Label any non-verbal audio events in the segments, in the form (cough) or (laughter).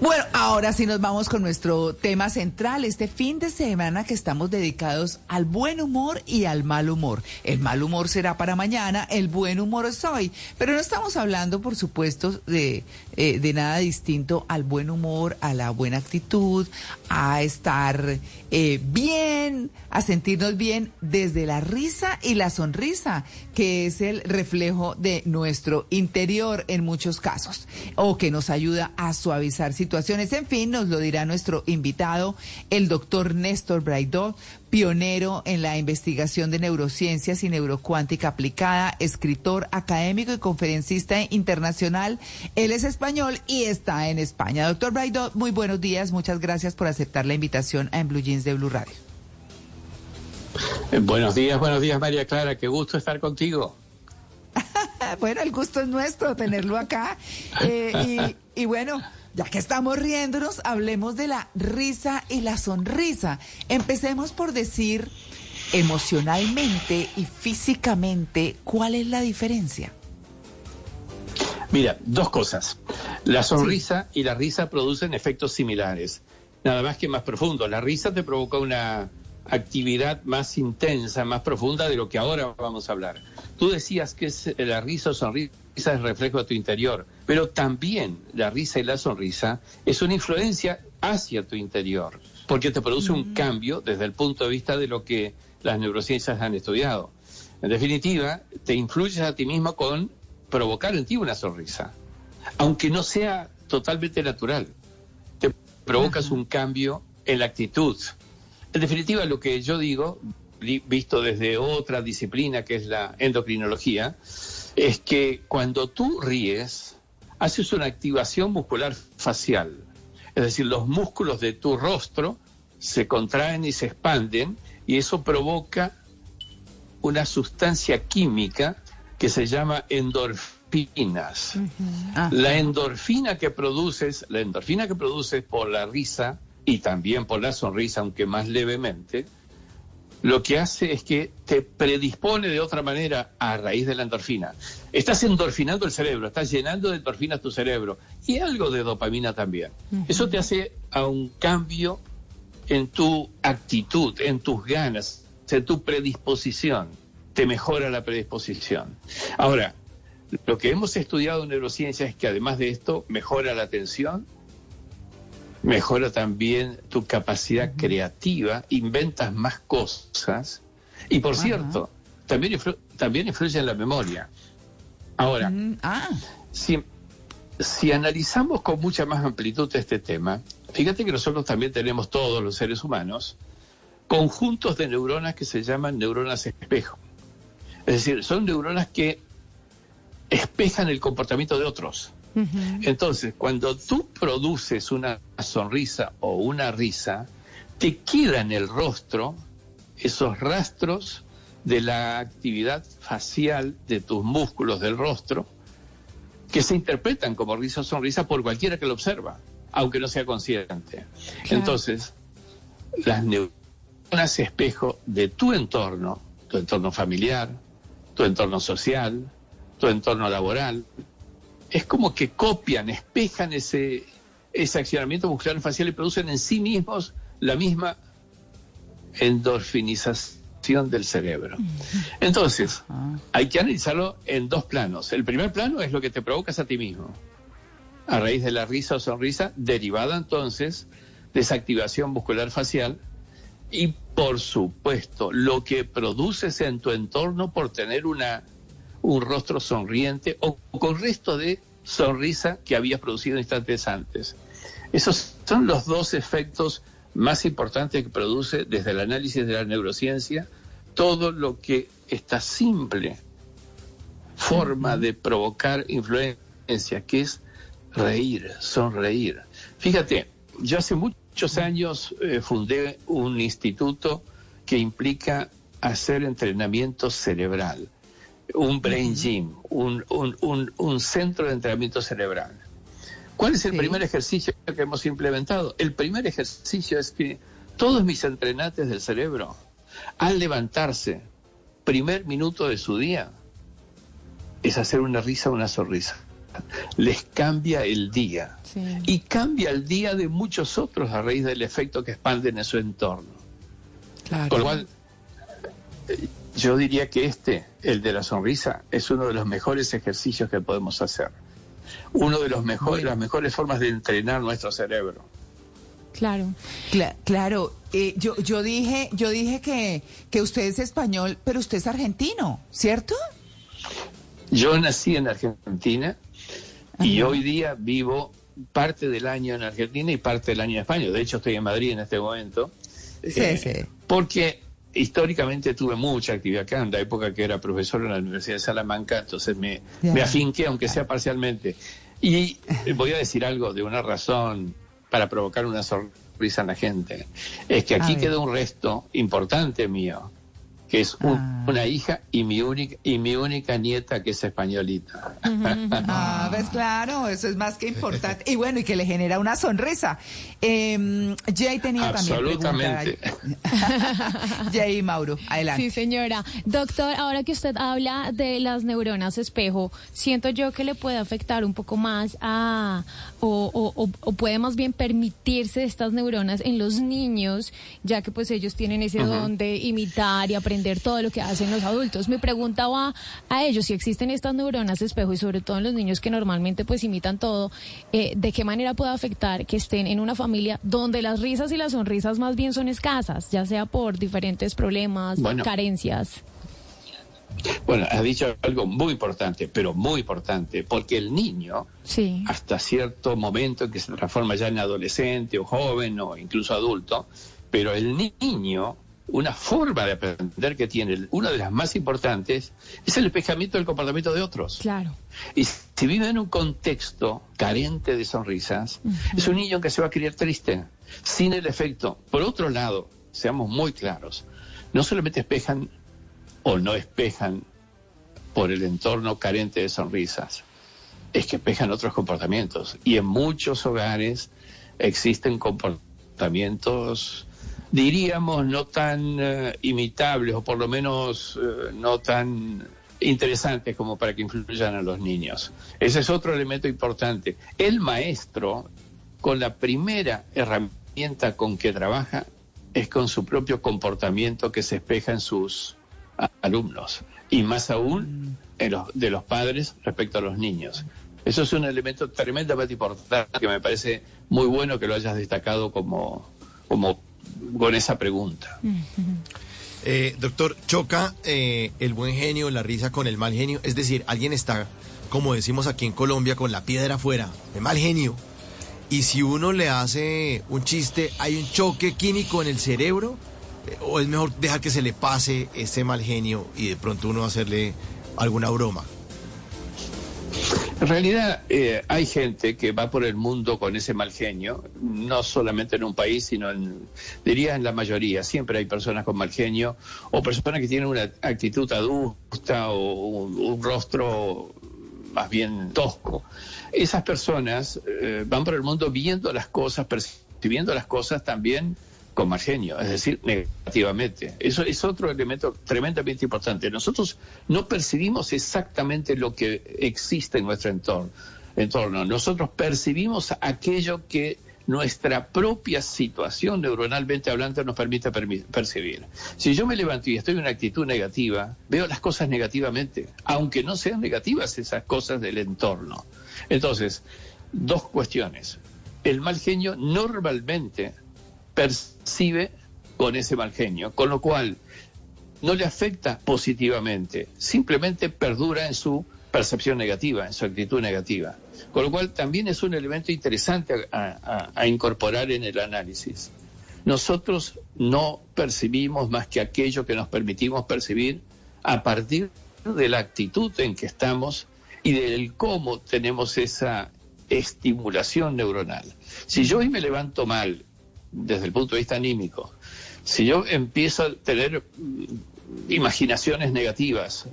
Bueno, ahora sí nos vamos con nuestro tema central. Este fin de semana que estamos dedicados al buen humor y al mal humor. El mal humor será para mañana, el buen humor es hoy. Pero no estamos hablando, por supuesto, de, eh, de nada distinto al buen humor, a la buena actitud, a estar eh, bien, a sentirnos bien desde la risa y la sonrisa, que es el reflejo de nuestro interior en muchos casos, o que nos ayuda a suavizar situaciones situaciones. En fin, nos lo dirá nuestro invitado, el doctor Néstor Braidó, pionero en la investigación de neurociencias y neurocuántica aplicada, escritor académico y conferencista internacional. Él es español y está en España. Doctor Braidó, muy buenos días. Muchas gracias por aceptar la invitación a En Blue Jeans de Blue Radio. Buenos días, buenos días María Clara, qué gusto estar contigo. (laughs) bueno, el gusto es nuestro tenerlo acá. (laughs) Eh, y, y bueno, ya que estamos riéndonos, hablemos de la risa y la sonrisa. Empecemos por decir emocionalmente y físicamente cuál es la diferencia. Mira, dos cosas. La sonrisa y la risa producen efectos similares, nada más que más profundos. La risa te provoca una actividad más intensa, más profunda de lo que ahora vamos a hablar. Tú decías que es la risa o sonrisa es reflejo de tu interior, pero también la risa y la sonrisa es una influencia hacia tu interior, porque te produce un mm. cambio desde el punto de vista de lo que las neurociencias han estudiado. En definitiva, te influyes a ti mismo con provocar en ti una sonrisa, aunque no sea totalmente natural. Te provocas un cambio en la actitud. En definitiva, lo que yo digo, visto desde otra disciplina que es la endocrinología, es que cuando tú ríes, haces una activación muscular facial. Es decir, los músculos de tu rostro se contraen y se expanden y eso provoca una sustancia química que se llama endorfinas. La endorfina que produces, la endorfina que produces por la risa y también por la sonrisa, aunque más levemente, lo que hace es que te predispone de otra manera a raíz de la endorfina. Estás endorfinando el cerebro, estás llenando de endorfina tu cerebro y algo de dopamina también. Eso te hace a un cambio en tu actitud, en tus ganas, en tu predisposición. Te mejora la predisposición. Ahora, lo que hemos estudiado en neurociencia es que además de esto mejora la atención, mejora también tu capacidad creativa, inventas más cosas y por cierto, también, también influye en la memoria. Ahora, ah. si, si analizamos con mucha más amplitud este tema, fíjate que nosotros también tenemos todos los seres humanos conjuntos de neuronas que se llaman neuronas espejo. Es decir, son neuronas que espejan el comportamiento de otros. Entonces, cuando tú produces una sonrisa o una risa, te queda en el rostro esos rastros de la actividad facial de tus músculos del rostro que se interpretan como risa o sonrisa por cualquiera que lo observa, aunque no sea consciente. Entonces, las neuronas espejo de tu entorno, tu entorno familiar, tu entorno social, tu entorno laboral, es como que copian, espejan ese, ese accionamiento muscular facial y producen en sí mismos la misma endorfinización del cerebro. Entonces, ah. hay que analizarlo en dos planos. El primer plano es lo que te provocas a ti mismo, a raíz de la risa o sonrisa, derivada entonces de esa activación muscular facial y, por supuesto, lo que produces en tu entorno por tener una un rostro sonriente o con resto de sonrisa que había producido instantes antes. Esos son los dos efectos más importantes que produce desde el análisis de la neurociencia todo lo que esta simple forma de provocar influencia, que es reír, sonreír. Fíjate, yo hace muchos años eh, fundé un instituto que implica hacer entrenamiento cerebral un brain gym, un, un, centro de entrenamiento cerebral. ¿Cuál es el primer ejercicio que hemos implementado? El primer ejercicio es que todos mis entrenantes del cerebro, al levantarse, primer minuto de su día, es hacer una risa, una sonrisa. les cambia el día. Y cambia el día de muchos otros a raíz del efecto que expanden en su entorno. Con lo cual, yo diría que este, el de la sonrisa, es uno de los mejores ejercicios que podemos hacer. Uno de los mejores, las mejores formas de entrenar nuestro cerebro. Claro. claro, eh, yo, yo dije, yo dije que, que usted es español, pero usted es argentino, ¿cierto? Yo nací en Argentina y hoy día vivo parte del año en Argentina y parte del año en España. De hecho, estoy en Madrid en este momento. Sí, eh, sí. Porque históricamente tuve mucha actividad acá, en la época que era profesor en la Universidad de Salamanca, entonces me, me afinqué, aunque sea parcialmente. Y voy a decir algo de una razón para provocar una sonrisa en la gente. Es que aquí queda un resto importante mío que es ah. una hija y mi única y mi única nieta que es españolita. (laughs) Ah, ves claro, eso es más que importante. Y bueno, y que le genera una sonrisa. Eh, Jay tenía Absolutamente. también (laughs) Jay Mauro, adelante. Sí, señora. Doctor, ahora que usted habla de las neuronas espejo, siento yo que le puede afectar un poco más a o, o, puede más bien permitirse estas neuronas en los niños, ya que pues ellos tienen ese don de imitar y aprender todo lo que hacen los adultos. Me preguntaba a ellos si existen estas neuronas espejo y sobre todo en los niños que normalmente pues imitan todo, eh, de qué manera puede afectar que estén en una familia donde las risas y las sonrisas más bien son escasas, ya sea por diferentes problemas, carencias. Bueno, has dicho algo muy importante, pero muy importante, porque el niño, hasta cierto momento en que se transforma ya en adolescente o joven o incluso adulto, pero el niño una forma de aprender que tiene, una de las más importantes, es el espejamiento del comportamiento de otros. Claro. Y si vive en un contexto carente de sonrisas, es un niño que se va a criar triste, sin el efecto. Por otro lado, seamos muy claros, no solamente espejan o no espejan por el entorno carente de sonrisas, es que espejan otros comportamientos. Y en muchos hogares existen comportamientos diríamos, no tan eh, imitables o por lo menos eh, no tan interesantes como para que influyan a los niños. Ese es otro elemento importante. El maestro, con la primera herramienta con que trabaja, es con su propio comportamiento que se espeja en sus alumnos y más aún en los, de los padres respecto a los niños. Eso es un elemento tremendamente importante que me parece muy bueno que lo hayas destacado como, como con esa pregunta. Eh, doctor, choca eh, el buen genio, la risa con el mal genio. Es decir, alguien está, como decimos aquí en Colombia, con la piedra afuera, de mal genio. Y si uno le hace un chiste, hay un choque químico en el cerebro, eh, o es mejor dejar que se le pase ese mal genio y de pronto uno hacerle alguna broma. En realidad eh, hay gente que va por el mundo con ese mal genio, no solamente en un país, sino en, diría en la mayoría. Siempre hay personas con mal genio o personas que tienen una actitud adulta o un, rostro más bien tosco. Esas personas eh, van por el mundo viendo las cosas, percibiendo las cosas también con mal genio, es decir, negativamente. Eso es otro elemento tremendamente importante. Nosotros no percibimos exactamente lo que existe en nuestro entorno. entorno. Nosotros percibimos aquello que nuestra propia situación neuronalmente hablando nos permite percibir. Si yo me levanto y estoy en una actitud negativa, veo las cosas negativamente, aunque no sean negativas esas cosas del entorno. Entonces, dos cuestiones. El mal genio normalmente percibe con ese mal genio, con lo cual no le afecta positivamente, simplemente perdura en su percepción negativa, en su actitud negativa. Con lo cual también es un elemento interesante a, incorporar en el análisis. Nosotros no percibimos más que aquello que nos permitimos percibir a partir de la actitud en que estamos y del cómo tenemos esa estimulación neuronal. Si yo hoy me levanto mal desde el punto de vista anímico, si yo empiezo a tener imaginaciones negativas,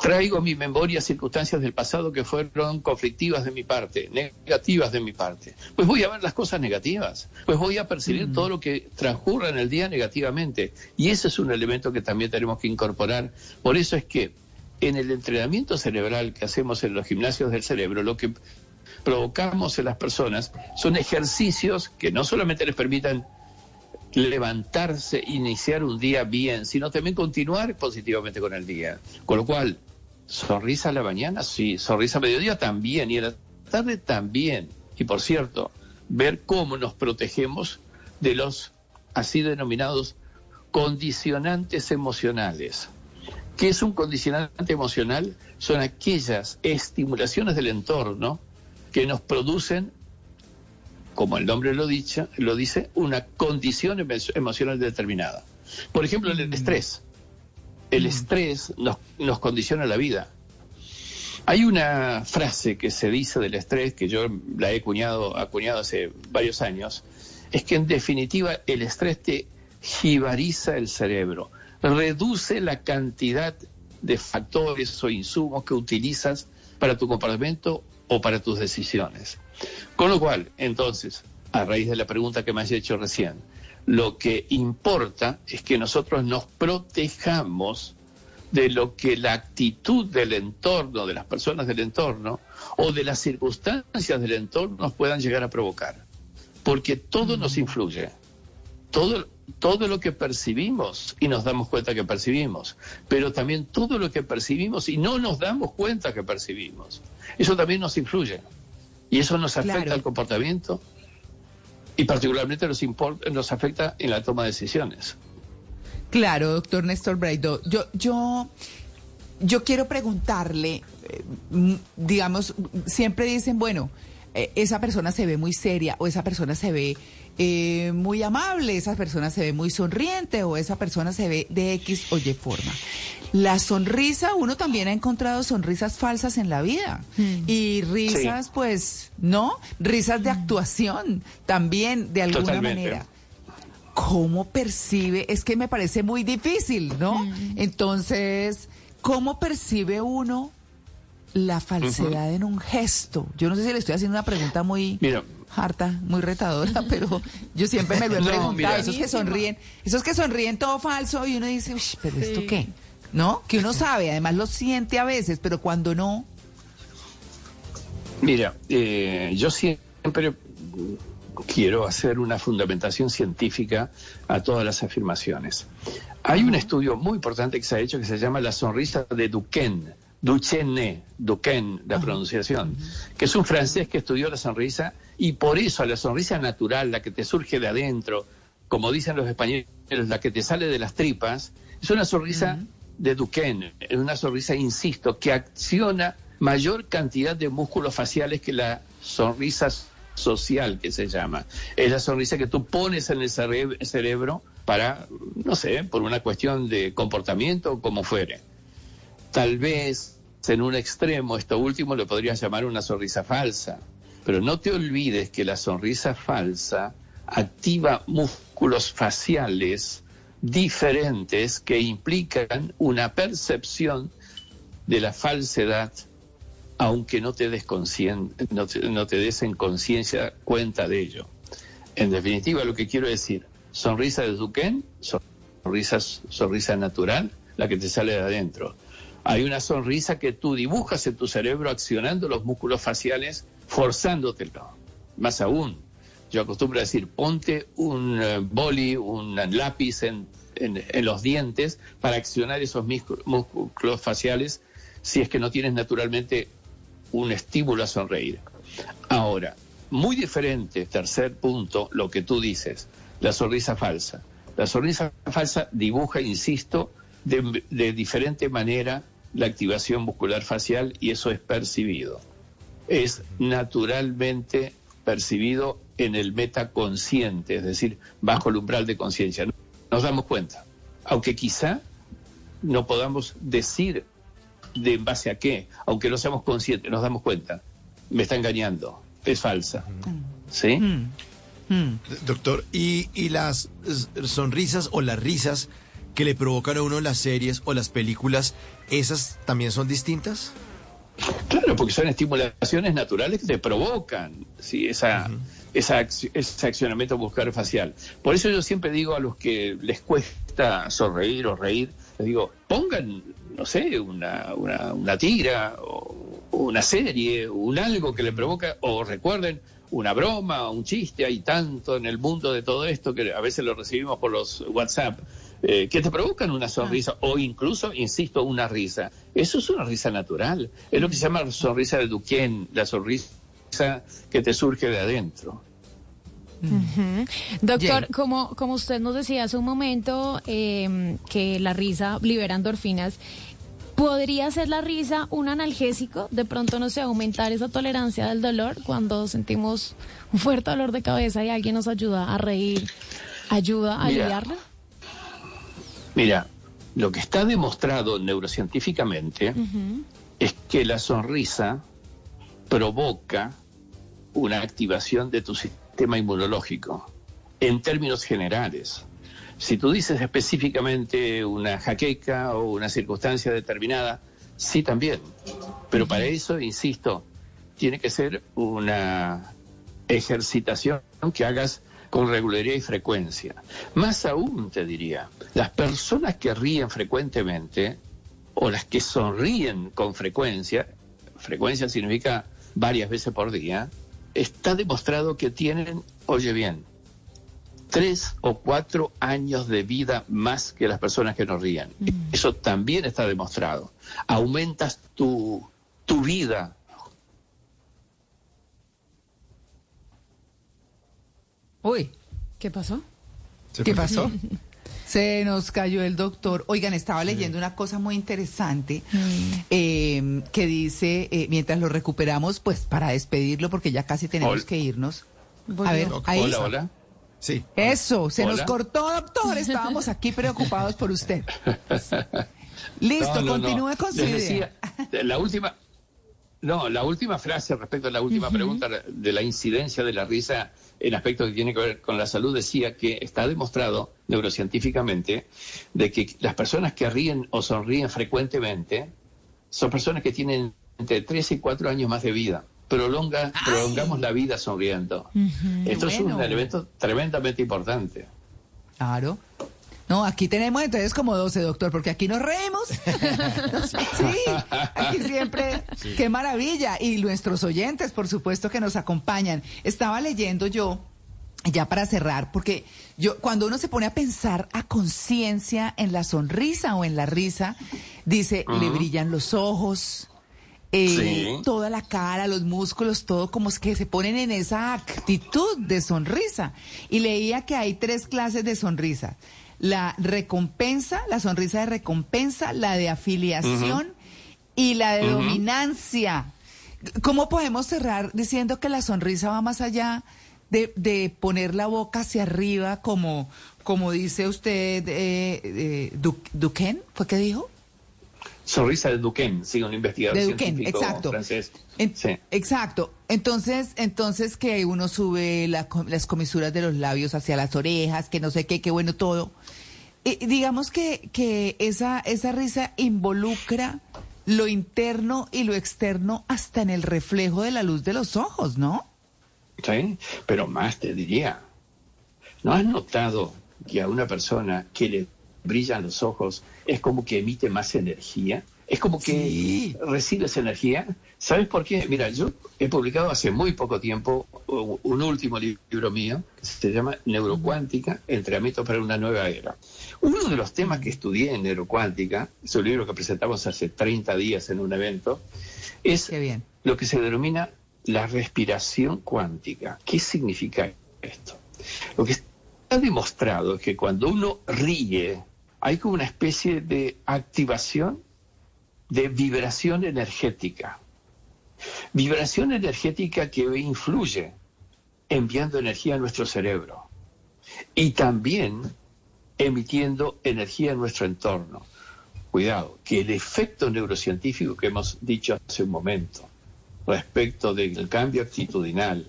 traigo a mi memoria circunstancias del pasado que fueron conflictivas de mi parte, negativas de mi parte, pues voy a ver las cosas negativas, pues voy a percibir mm. todo lo que transcurra en el día negativamente. Y ese es un elemento que también tenemos que incorporar. Por eso es que en el entrenamiento cerebral que hacemos en los gimnasios del cerebro, lo que provocamos en las personas son ejercicios que no solamente les permitan levantarse, iniciar un día bien, sino también continuar positivamente con el día. Con lo cual, sonrisa a la mañana, sí, sonrisa a mediodía también, y a la tarde también. Y por cierto, ver cómo nos protegemos de los así denominados condicionantes emocionales. ¿Qué es un condicionante emocional? Son aquellas estimulaciones del entorno que nos producen, como el nombre lo, lo dice, una condición emocional determinada. Por ejemplo, el mm. estrés. El mm. estrés nos, nos condiciona la vida. Hay una frase que se dice del estrés, que yo la he acuñado, acuñado hace varios años, es que en definitiva el estrés te jibariza el cerebro, reduce la cantidad de factores o insumos que utilizas para tu comportamiento o para tus decisiones. Con lo cual, entonces, a raíz de la pregunta que me has hecho recién, lo que importa es que nosotros nos protejamos de lo que la actitud del entorno, de las personas del entorno o de las circunstancias del entorno nos puedan llegar a provocar. Porque todo nos influye. Todo, todo lo que percibimos y nos damos cuenta que percibimos, pero también todo lo que percibimos y no nos damos cuenta que percibimos. Eso también nos influye. Y eso nos afecta al comportamiento y particularmente nos, nos afecta en la toma de decisiones. Claro, doctor Néstor Braido. Yo, yo, yo quiero preguntarle, eh, digamos, siempre dicen, bueno, eh, esa persona se ve muy seria o esa persona se ve eh, muy amable, esa persona se ve muy sonriente o esa persona se ve de X o Y forma. La sonrisa, uno también ha encontrado sonrisas falsas en la vida mm. y risas, pues, ¿no? Risas de mm. actuación también, de alguna manera cómo percibe, es que me parece muy difícil, ¿no? Entonces, ¿cómo percibe uno la falsedad en un gesto? Yo no sé si le estoy haciendo una pregunta muy harta, muy retadora, (laughs) pero yo siempre me lo he preguntado. esos que sonríen, esos que sonríen todo falso y uno dice, pero ¿esto qué? ¿No? Que uno sabe, además lo siente a veces, pero cuando no. Mira, eh, yo siempre quiero hacer una fundamentación científica a todas las afirmaciones. Hay un estudio muy importante que se ha hecho que se llama la sonrisa de Duquesne, Duchenne, Duquesne, la pronunciación, que es un francés que estudió la sonrisa y por eso la sonrisa natural, la que te surge de adentro, como dicen los españoles, la que te sale de las tripas, es una sonrisa de Duquesne, es una sonrisa, insisto, que acciona mayor cantidad de músculos faciales que la sonrisa social que se llama. Es la sonrisa que tú pones en el cerebro para, no sé, por una cuestión de comportamiento o como fuere. Tal vez en un extremo, esto último lo podrías llamar una sonrisa falsa, pero no te olvides que la sonrisa falsa activa músculos faciales diferentes que implican una percepción de la falsedad aunque no te des, no no te des en conciencia cuenta de ello. En definitiva, lo que quiero decir, sonrisa de Duquén, sonrisa, sonrisa natural, la que te sale de adentro. Hay una sonrisa que tú dibujas en tu cerebro accionando los músculos faciales, forzándotelo. Más aún, yo acostumbro a decir, ponte un eh, boli, un lápiz en, en, los dientes para accionar esos músculos faciales si es que no tienes naturalmente un estímulo a sonreír. Ahora, muy diferente, tercer punto, lo que tú dices, la sonrisa falsa. La sonrisa falsa dibuja, insisto, de, diferente manera la activación muscular facial y eso es percibido. Es naturalmente percibido en el metaconsciente, es decir, bajo el umbral de conciencia. Nos damos cuenta, aunque quizá no podamos decir de base a qué, aunque no seamos conscientes, nos damos cuenta, me está engañando, es falsa. ¿Sí? Mm. Mm. Doctor, ¿y, ¿y las sonrisas o las risas que le provocan a uno las series o las películas, esas también son distintas? Claro, porque son estimulaciones naturales que te provocan ¿sí? esa, esa, ese accionamiento muscular facial. Por eso yo siempre digo a los que les cuesta sonreír o reír, les digo, pongan no sé, una, una, una tira, o una serie, un algo que le provoca, o recuerden, una broma, un chiste, hay tanto en el mundo de todo esto que a veces lo recibimos por los WhatsApp, eh, que te provocan una sonrisa o incluso, insisto, una risa. Eso es una risa natural. Es lo que se llama sonrisa de Duquesne, la sonrisa que te surge de adentro. Doctor, como, como usted nos decía hace un momento, eh, que la risa libera endorfinas, ¿podría ser la risa un analgésico? De pronto, no sé, aumentar esa tolerancia del dolor cuando sentimos un fuerte dolor de cabeza y alguien nos ayuda a reír, ayuda a aliviarlo. Mira, lo que está demostrado neurocientíficamente es que la sonrisa provoca una activación de tu sistema inmunológico en términos generales. Si tú dices específicamente una jaqueca o una circunstancia determinada, sí también. Pero para eso, insisto, tiene que ser una ejercitación que hagas con regularidad y frecuencia. Más aún, te diría, las personas que ríen frecuentemente o las que sonríen con frecuencia, frecuencia significa varias veces por día, está demostrado que tienen, oye bien, tres o cuatro años de vida más que las personas que no ríen. Mm. Eso también está demostrado. Aumentas tu, tu vida Uy. ¿Qué pasó? ¿Qué pasó? (laughs) Se nos cayó el doctor. Oigan, estaba leyendo una cosa muy interesante mm. em, que dice, eh, mientras lo recuperamos, pues para despedirlo, porque ya casi tenemos que irnos. A ver, ahí. Hola, hola. Sí. Eso, se nos cortó, doctor. (laughs) Estábamos aquí preocupados por usted. (laughs) Listo, continúe con su idea. la última, no, la última frase respecto a la última pregunta de la incidencia de la risa en aspectos que tiene que ver con la salud decía que está demostrado neurocientíficamente de que las personas que ríen o sonríen frecuentemente son personas que tienen entre 3 y 4 años más de vida. Prolonga, prolongamos la vida sonriendo. Esto es un elemento tremendamente importante. Claro. No, aquí tenemos entonces como 12, doctor, porque aquí nos reímos. (laughs) sí, aquí siempre. Qué maravilla. Y nuestros oyentes, por supuesto, que nos acompañan. Estaba leyendo yo, ya para cerrar, porque yo, cuando uno se pone a pensar a conciencia en la sonrisa o en la risa, dice, le brillan los ojos. Eh, toda la cara, los músculos, todo como es que se ponen en esa actitud de sonrisa. Y leía que hay tres clases de sonrisa la recompensa, la sonrisa de recompensa, la de afiliación y la de dominancia. ¿Cómo podemos cerrar diciendo que la sonrisa va más allá de, poner la boca hacia arriba, como, como dice usted, eh, eh Duquesne, ¿fue que dijo? Sonrisa de Duquesne, sí, un investigador de Duquesne, exacto. francés. Exacto. Entonces, entonces que uno sube las comisuras de los labios hacia las orejas, que no sé qué, qué bueno todo. Y digamos que, que esa, esa risa involucra lo interno y lo externo hasta en el reflejo de la luz de los ojos, ¿no? Sí, pero más te diría, ¿no has notado que a una persona que le brillan los ojos, es como que emite más energía, es como que recibe esa energía. ¿Sabes por qué? Mira, yo he publicado hace muy poco tiempo un último libro mío que se llama Neurocuántica, entrenamiento para una nueva era. Uno de los temas que estudié en Neurocuántica, es un libro que presentamos hace 30 días en un evento, es lo que se denomina la respiración cuántica. ¿Qué significa esto? Lo que está demostrado es que cuando uno ríe, hay como una especie de activación de vibración energética. Vibración energética que influye enviando energía a nuestro cerebro y también emitiendo energía en nuestro entorno. Cuidado, que el efecto neurocientífico que hemos dicho hace un momento respecto del cambio actitudinal,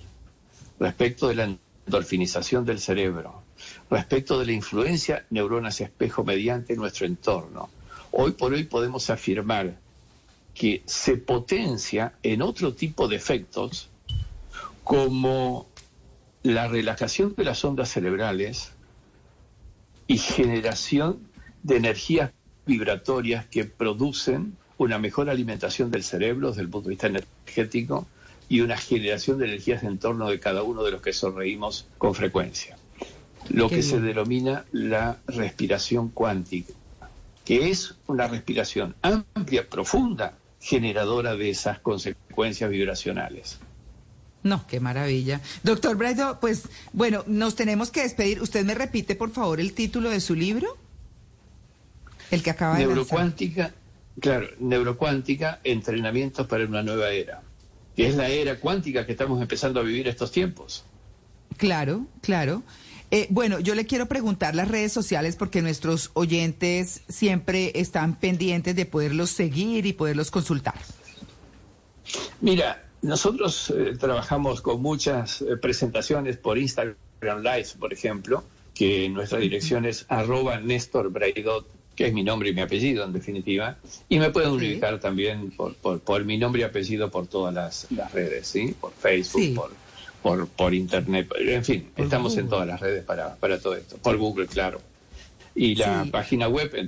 respecto de la endorfinización del cerebro, respecto de la influencia neuronas espejo mediante nuestro entorno. Hoy por hoy podemos afirmar que se potencia en otro tipo de efectos como la relajación de las ondas cerebrales y generación de energías vibratorias que producen una mejor alimentación del cerebro desde el punto de vista energético y una generación de energías en torno de cada uno de los que sonreímos con frecuencia. Lo que se denomina la respiración cuántica, que es una respiración amplia, profunda, generadora de esas consecuencias vibracionales. No, qué maravilla. Doctor Braido, pues bueno, nos tenemos que despedir. ¿Usted me repite, por favor, el título de su libro? El que acaba de Neurocuántica, claro, Neurocuántica, entrenamientos para una nueva era. Que es la era cuántica que estamos empezando a vivir estos tiempos. Claro, claro. Eh, bueno, yo le quiero preguntar las redes sociales porque nuestros oyentes siempre están pendientes de poderlos seguir y poderlos consultar. Mira, nosotros eh, trabajamos con muchas eh, presentaciones por Instagram Live, por ejemplo, que nuestra dirección es arroba Néstor Braidot, que es mi nombre y mi apellido en definitiva, y me pueden ubicar también por, por, mi nombre y apellido por todas las, redes, ¿sí? Por Facebook, por por, por internet, en fin, estamos en todas las redes para, para todo esto, por Google, claro. Y la página web, entonces